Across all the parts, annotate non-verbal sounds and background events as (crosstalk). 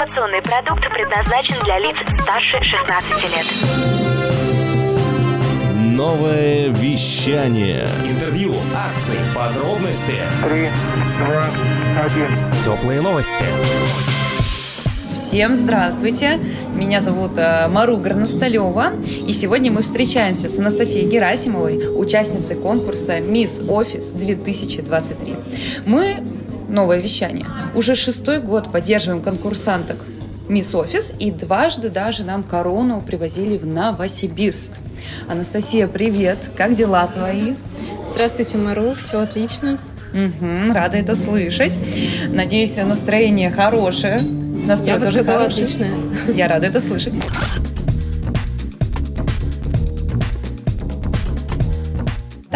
Информационный продукт предназначен для лиц старше 16 лет. Новое вещание. Интервью, акции, подробности. Три, два, один. Теплые новости. Всем здравствуйте! Меня зовут э, Мару Горносталева, и сегодня мы встречаемся с Анастасией Герасимовой, участницей конкурса «Мисс Офис-2023». Мы новое вещание. Уже шестой год поддерживаем конкурсанток Мисс Офис, и дважды даже нам корону привозили в Новосибирск. Анастасия, привет! Как дела твои? Здравствуйте, Мару, все отлично. Угу, рада это слышать. Надеюсь, настроение хорошее. Я бы тоже сказала, хороший. отличное. Я рада это слышать.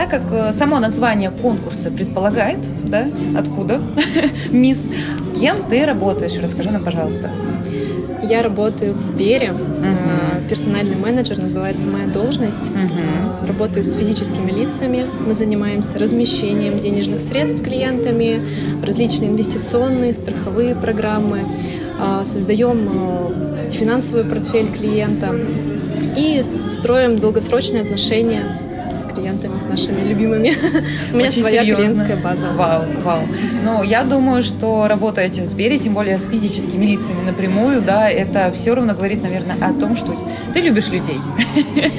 Так как э, само название конкурса предполагает, да, откуда, (laughs) мисс, кем ты работаешь? Расскажи нам, пожалуйста. Я работаю в Сбере, э, персональный менеджер, называется моя должность. Э, Работаю с физическими лицами. Мы занимаемся размещением денежных средств с клиентами, различные инвестиционные, страховые программы, создаем финансовый портфель клиента и строим долгосрочные отношения с клиентами, с нашими любимыми. (laughs) У меня Очень своя серьезно. клиентская база. Вау, вау. Ну, я думаю, что работаете в Сбере, тем более с физическими лицами напрямую, да, это все равно говорит, наверное, о том, что ты любишь людей. (laughs)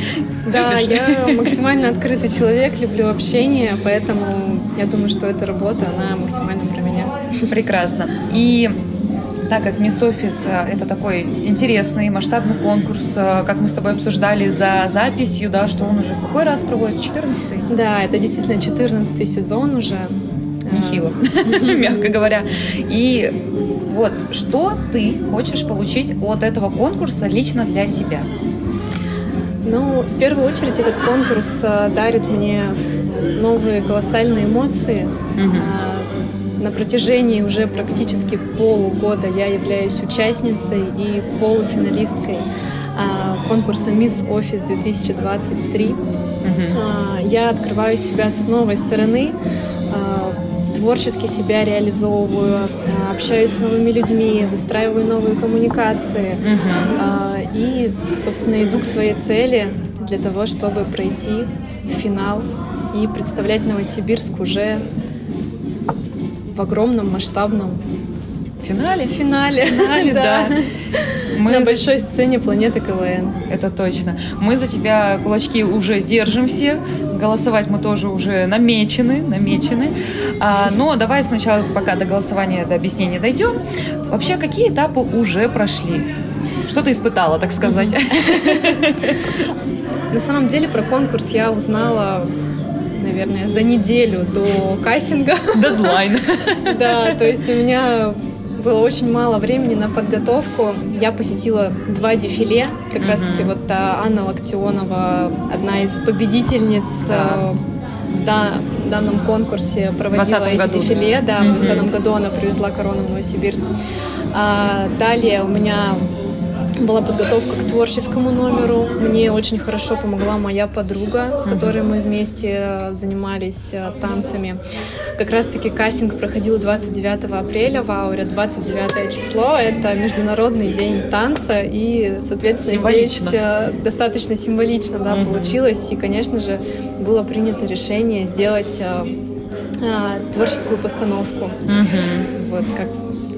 Да, Любишь? я (laughs) максимально открытый человек, люблю общение, поэтому я думаю, что эта работа, она максимально про меня. Прекрасно. И так как Мисс Офис э, это такой интересный масштабный конкурс, э, как мы с тобой обсуждали за записью, да, что он уже в какой раз проводится? 14 Да, это действительно 14 сезон уже. Нехило, (laughs) мягко говоря. И вот, что ты хочешь получить от этого конкурса лично для себя? Ну, в первую очередь этот конкурс э, дарит мне новые колоссальные эмоции. А, На протяжении уже практически полугода я являюсь участницей и полуфиналисткой а, конкурса Мисс Офис 2023. А, Я открываю себя с новой стороны, а, творчески себя реализовываю, общаюсь с новыми людьми, выстраиваю новые коммуникации и, собственно, иду к своей цели для того, чтобы пройти финал и представлять Новосибирск уже в огромном масштабном финале? финале. финале, (laughs) да. Мы На большой сцене планеты КВН. Это точно. Мы за тебя кулачки уже держим все. Голосовать мы тоже уже намечены, намечены. А, но давай сначала, пока до голосования, до объяснения дойдем. Вообще, какие этапы уже прошли? Что ты испытала, так сказать? (laughs) На самом деле про конкурс я узнала, наверное, за неделю до кастинга. Дедлайн. (laughs) Да, то есть у меня было очень мало времени на подготовку. Я посетила два дефиле. Как раз-таки вот а, Анна Локтионова, одна из победительниц Да. э, да, в данном конкурсе проводила 20-м эти году, дефиле. да? Да, в Мгм. 2020 году она привезла корону в Новосибирск. А далее у меня была подготовка к творческому номеру. Мне очень хорошо помогла моя подруга, с которой мы вместе э, занимались э, танцами. Как раз-таки кастинг проходил 29 апреля в Ауре. 29 число — это Международный день танца, и, соответственно, Символично. здесь э, достаточно символично да, получилось. И, конечно же, было принято решение сделать творческую постановку. Вот как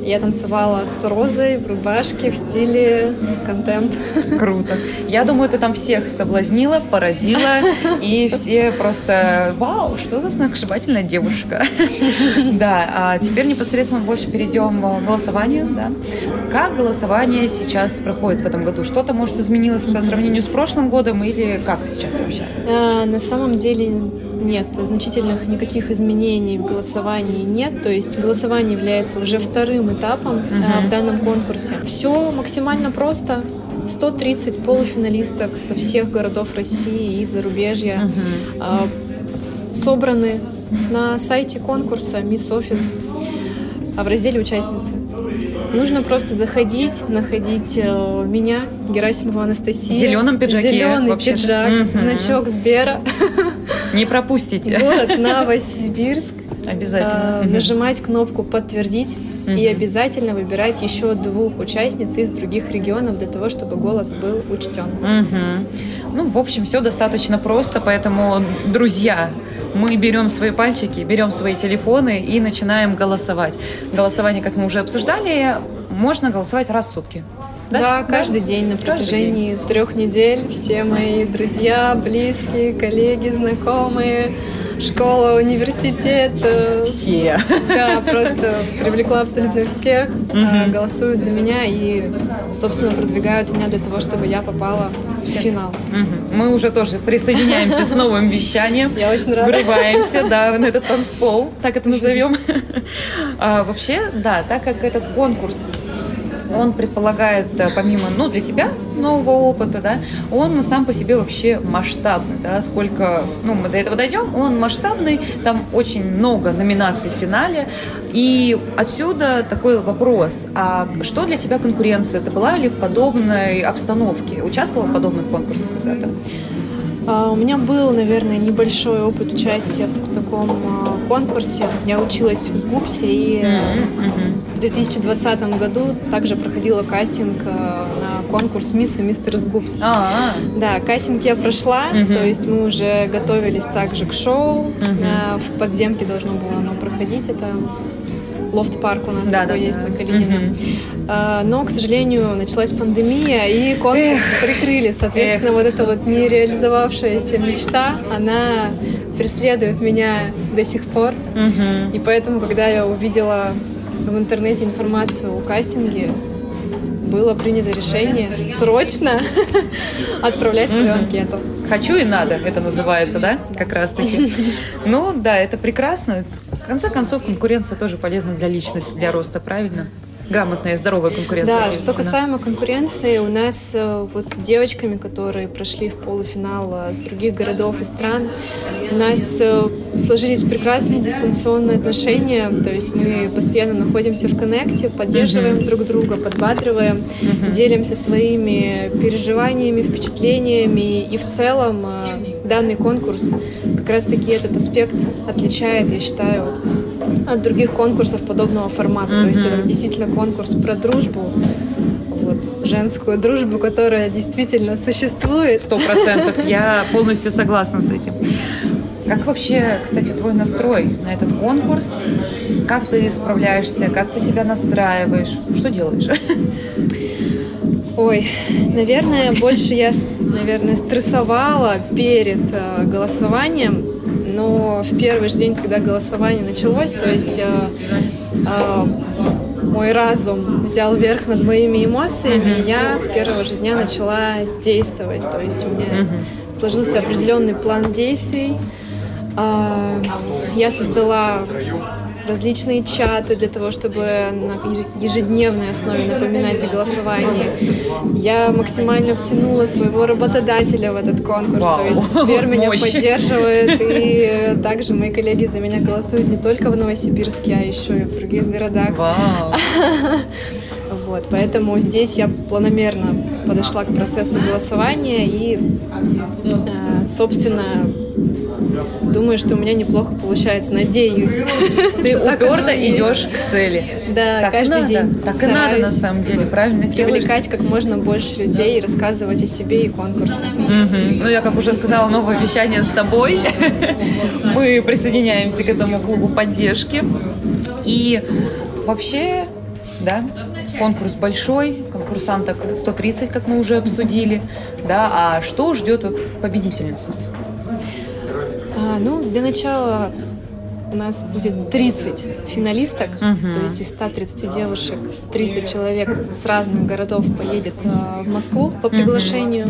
я танцевала с Розой в рубашке в стиле контемп. Круто. Я думаю, ты там всех соблазнила, поразила, и все просто «Вау, что за сногсшибательная девушка!» Да, а теперь непосредственно больше перейдем к голосованию. Да? Как голосование сейчас проходит в этом году? Что-то, может, изменилось по сравнению с прошлым годом или как сейчас вообще? А, На самом деле нет, значительных никаких изменений в голосовании нет. То есть голосование является уже вторым этапом а, в данном конкурсе. Все максимально просто. 130 полуфиналисток со всех городов России и зарубежья а, собраны на сайте конкурса Мисс Офис а в разделе участницы. Нужно просто заходить, находить э, меня, Герасимова Анастасия. В зеленом пиджаке, Зеленый вообще-то. пиджак, Мгм. значок Сбера. (laughs) Не пропустите. Город Новосибирск. Обязательно. Мгм. Нажимать кнопку «Подтвердить». и обязательно выбирать еще двух участниц из других регионов для того, чтобы голос был учтен. Мгм. Ну, в общем, все достаточно просто, поэтому, друзья, мы берем свои пальчики, берем свои телефоны и начинаем голосовать. Голосование, как мы уже обсуждали, можно голосовать раз в сутки. Да, каждый день на протяжении трех недель все мои друзья, близкие, коллеги, знакомые, школа, университет. э, Все. Да, просто привлекла абсолютно всех, э, голосуют за меня и, собственно, продвигают меня для того, чтобы я попала в финал. Мы уже тоже присоединяемся с новым (laughs) вещанием. Я очень рада. Врываемся, да, на этот танцпол, так это назовем. (laughs) А, вообще, да, так как этот конкурс он предполагает, э, помимо, ну, для тебя нового опыта, да, он сам по себе вообще масштабный, да, сколько, ну, мы до этого дойдем, он масштабный, там очень много номинаций в финале, и отсюда такой вопрос, а что для тебя конкуренция? Ты была ли в подобной обстановке? Участвовала в подобных конкурсах когда-то? А, У меня был, наверное, небольшой опыт участия в таком а, конкурсе. Я училась в СГУПСе и в 2020 году также проходила кастинг э, на конкурс «Мисс и мистер СГУПС». А, Да, кастинг я прошла, то есть мы уже готовились также к шоу. Э, В подземке должно было оно проходить, это лофт-парк у нас Да, такой да, есть да. на Калинина. А, Но, к сожалению, началась пандемия, и конкурс прикрыли. Соответственно, вот эта вот нереализовавшаяся мечта, она преследует меня до сих пор. И поэтому, когда я увидела в интернете информацию о кастинге, было принято решение срочно (laughs) отправлять свою анкету. Хочу и надо, это называется, да, как раз таки. (laughs) Ну, да, это прекрасно. В конце концов, конкуренция тоже полезна для личности, для роста, правильно? Грамотная и здоровая конкуренция. Да, что касаемо конкуренции, у нас э, вот с девочками, которые прошли в полуфинал э, с других городов и стран, у нас э, сложились прекрасные дистанционные отношения, то есть мы постоянно находимся в коннекте, поддерживаем друг друга, подбадриваем, делимся своими переживаниями, впечатлениями, и в целом данный конкурс как раз-таки этот аспект отличает, я считаю, от других конкурсов подобного формата. То есть это действительно конкурс про дружбу, вот, женскую дружбу, которая действительно существует. Сто процентов. Я полностью согласна с этим. Как вообще, кстати, твой настрой на этот конкурс? Как ты справляешься? Как ты себя настраиваешь? Что делаешь? Ой, наверное, больше я, наверное, стрессовала перед э, голосованием, но в первый же день, когда голосование началось, то есть э, э, мой разум взял верх над моими эмоциями, и я с первого же дня начала действовать. То есть у меня сложился определенный план действий. А, Я создала различные чаты для того, чтобы на ежедневной основе напоминать о голосовании. Я максимально втянула своего работодателя в этот конкурс. Вау. То есть Сбер меня Мощь. поддерживает, и (laughs) также мои коллеги за меня голосуют не только в Новосибирске, а еще и в других городах. Вау. (laughs) Вот, поэтому здесь я планомерно подошла к процессу голосования и, э, собственно, думаю, что у меня неплохо получается, надеюсь. (laughs) Ты уперто и есть. идешь к цели. Да, Так каждый надо. день Так и надо на самом деле. Правильно делаешь. Привлекать как можно больше людей и рассказывать о себе и конкурсе. Мгм. Ну, я, как уже сказала, новое вещание с тобой. (laughs) Мы присоединяемся к этому клубу поддержки. И вообще, да, конкурс большой, конкурсанток 130, как мы уже обсудили. Да, а что ждет победительницу? А, ну, для начала у нас будет 30 финалисток, то есть из 130 девушек 30 человек с разных городов поедет а, в Москву по приглашению.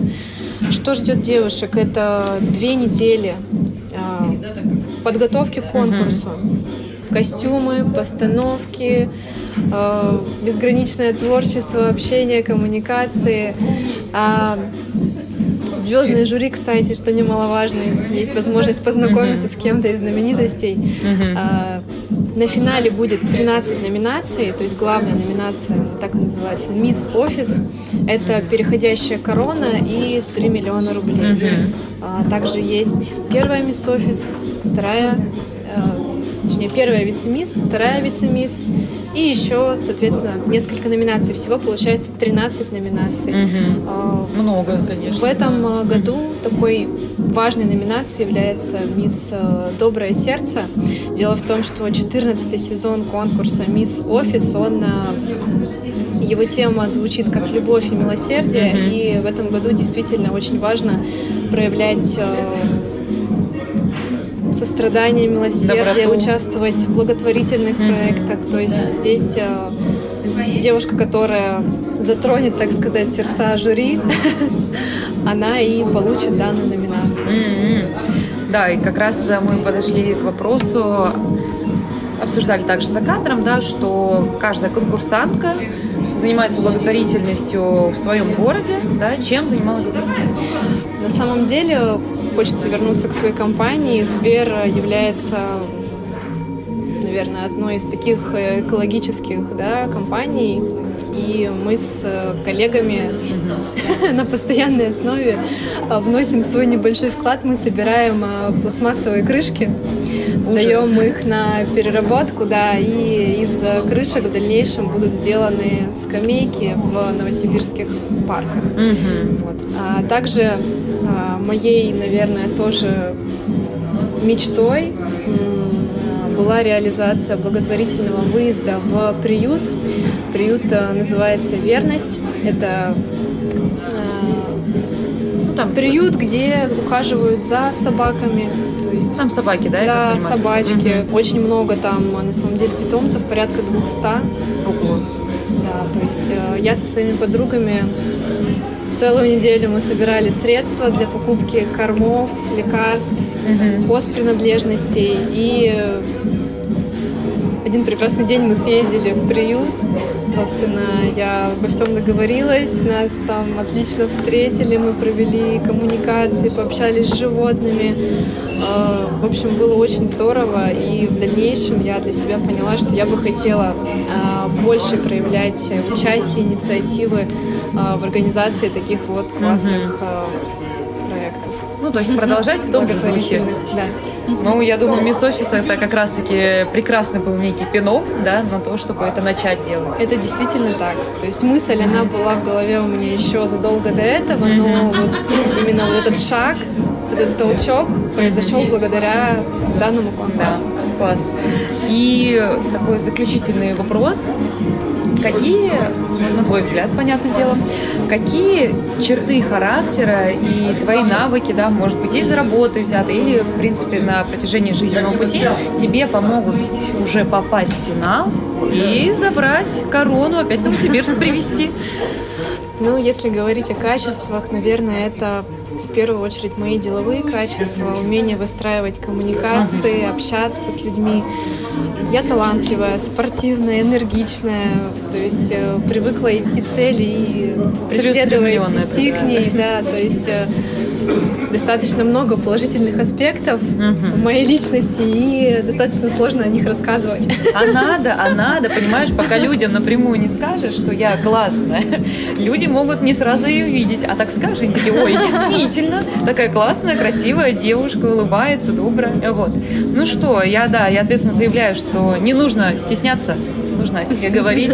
Что ждет девушек? Это две недели а, подготовки к конкурсу. Костюмы, постановки, а, безграничное творчество, общение, коммуникации. А, Звездные жюри, кстати, что немаловажно, есть возможность познакомиться с кем-то из знаменитостей. А, На финале будет 13 номинаций, то есть главная номинация, так и называется, «Мисс Офис». Это переходящая корона и 3 миллиона рублей. А, Также есть первая «Мисс Офис», вторая, э, точнее, первая вице-мисс, вторая вице-мисс И еще, соответственно, несколько номинаций. Всего получается 13 номинаций. Угу. Много, конечно. В этом а, году такой важной номинацией является «Мисс э, Доброе сердце». Дело в том, что 14 сезон конкурса «Мисс Офис», он его тема звучит как любовь и милосердие, mm-hmm. и в этом году действительно очень важно проявлять э, сострадание, милосердие, Доброту. участвовать в благотворительных mm-hmm. проектах. То есть здесь э, девушка, которая затронет, так сказать, сердца жюри, (laughs) она и получит данную номинацию. Mm-hmm. Да, и как раз мы подошли к вопросу, обсуждали также за кадром, да, что каждая конкурсантка занимается благотворительностью в своем городе, да, чем занималась ты? На самом деле хочется вернуться к своей компании. Сбер является, наверное, одной из таких экологических да, компаний. И мы с коллегами (laughs) на постоянной основе вносим свой небольшой вклад. Мы собираем а, пластмассовые крышки Сдаем их на переработку, да, и из крышек в дальнейшем будут сделаны скамейки в новосибирских парках. Угу. Вот. А также а, моей, наверное, тоже мечтой была реализация благотворительного выезда в приют. Приют а, называется «Верность». Это ну, там приют, где ухаживают за собаками, то есть там собаки, да? Да, собачки. Угу. Очень много там, на самом деле, питомцев, порядка 200. Ого. Да, то есть э, я со своими подругами целую неделю мы собирали средства для покупки кормов, лекарств, угу. хозпринадлежностей. И один прекрасный день мы съездили в приют. Собственно, я обо всем договорилась, нас там отлично встретили, мы провели коммуникации, пообщались с животными. А, в общем, было очень здорово, и в дальнейшем я для себя поняла, что я бы хотела а, больше проявлять участие, инициативы а, в организации таких вот классных проектов. Ну, то есть продолжать в том же духе. Да. Ну, я думаю, мисс Офис это как раз-таки прекрасный был некий пинок, да, на то, чтобы это начать делать. Это действительно так. То есть мысль, она была в голове у меня еще задолго до этого, но вот именно вот этот шаг, этот толчок произошел благодаря данному конкурсу. Да, класс. И такой заключительный вопрос. Какие, на твой взгляд, понятное дело, какие черты характера и твои навыки, да, может быть, из работы взяты или, в принципе, на протяжении жизненного пути тебе помогут уже попасть в финал и забрать корону, опять Новосибирск привести? Ну, если говорить о качествах, наверное, это первую очередь мои деловые качества, умение выстраивать коммуникации, общаться с людьми. Я талантливая, спортивная, энергичная, то есть э, привыкла идти цели и преследовать, идти к ней, да, то есть э, достаточно много положительных аспектов угу. в моей личности, и достаточно сложно о них рассказывать. А надо, а надо, понимаешь, пока людям напрямую не скажешь, что я классная, люди могут не сразу ее видеть, а так скажешь, и такие, ой, действительно, такая классная, красивая девушка, улыбается, добрая, вот. Ну что, я, да, я ответственно заявляю, что не нужно стесняться, нужно о себе говорить,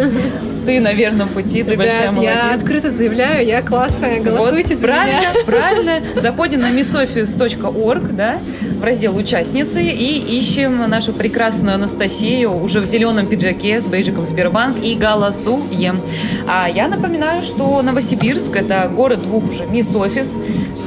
ты на верном пути, ты Ребят, большая молодец. я открыто заявляю, я классная, голосуйте вот, за правильно, меня. (laughs) Правильно, заходим на missoffice.org, да, в раздел «Участницы» и ищем нашу прекрасную Анастасию уже в зеленом пиджаке с бейджиком Сбербанк и голосуем. А я напоминаю, что Новосибирск – это город двух уже мисс-офис,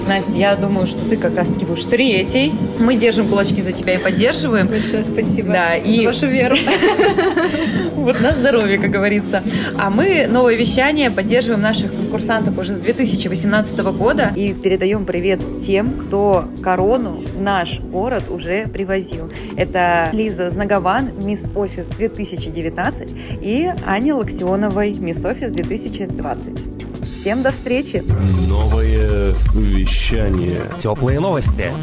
Настя, я думаю, что ты как раз-таки будешь третий. Мы держим кулачки за тебя и поддерживаем. Большое спасибо да, и... за вашу веру. (laughs) Вот на здоровье, как говорится. А мы новое вещание поддерживаем наших конкурсантов уже с 2018 года и передаем привет тем, кто корону в наш город уже привозил. Это Лиза Знагован, Мисс Офис 2019 и Аня Лаксионовой, Мисс Офис 2020. Всем до встречи! Новое вещание. Теплые новости.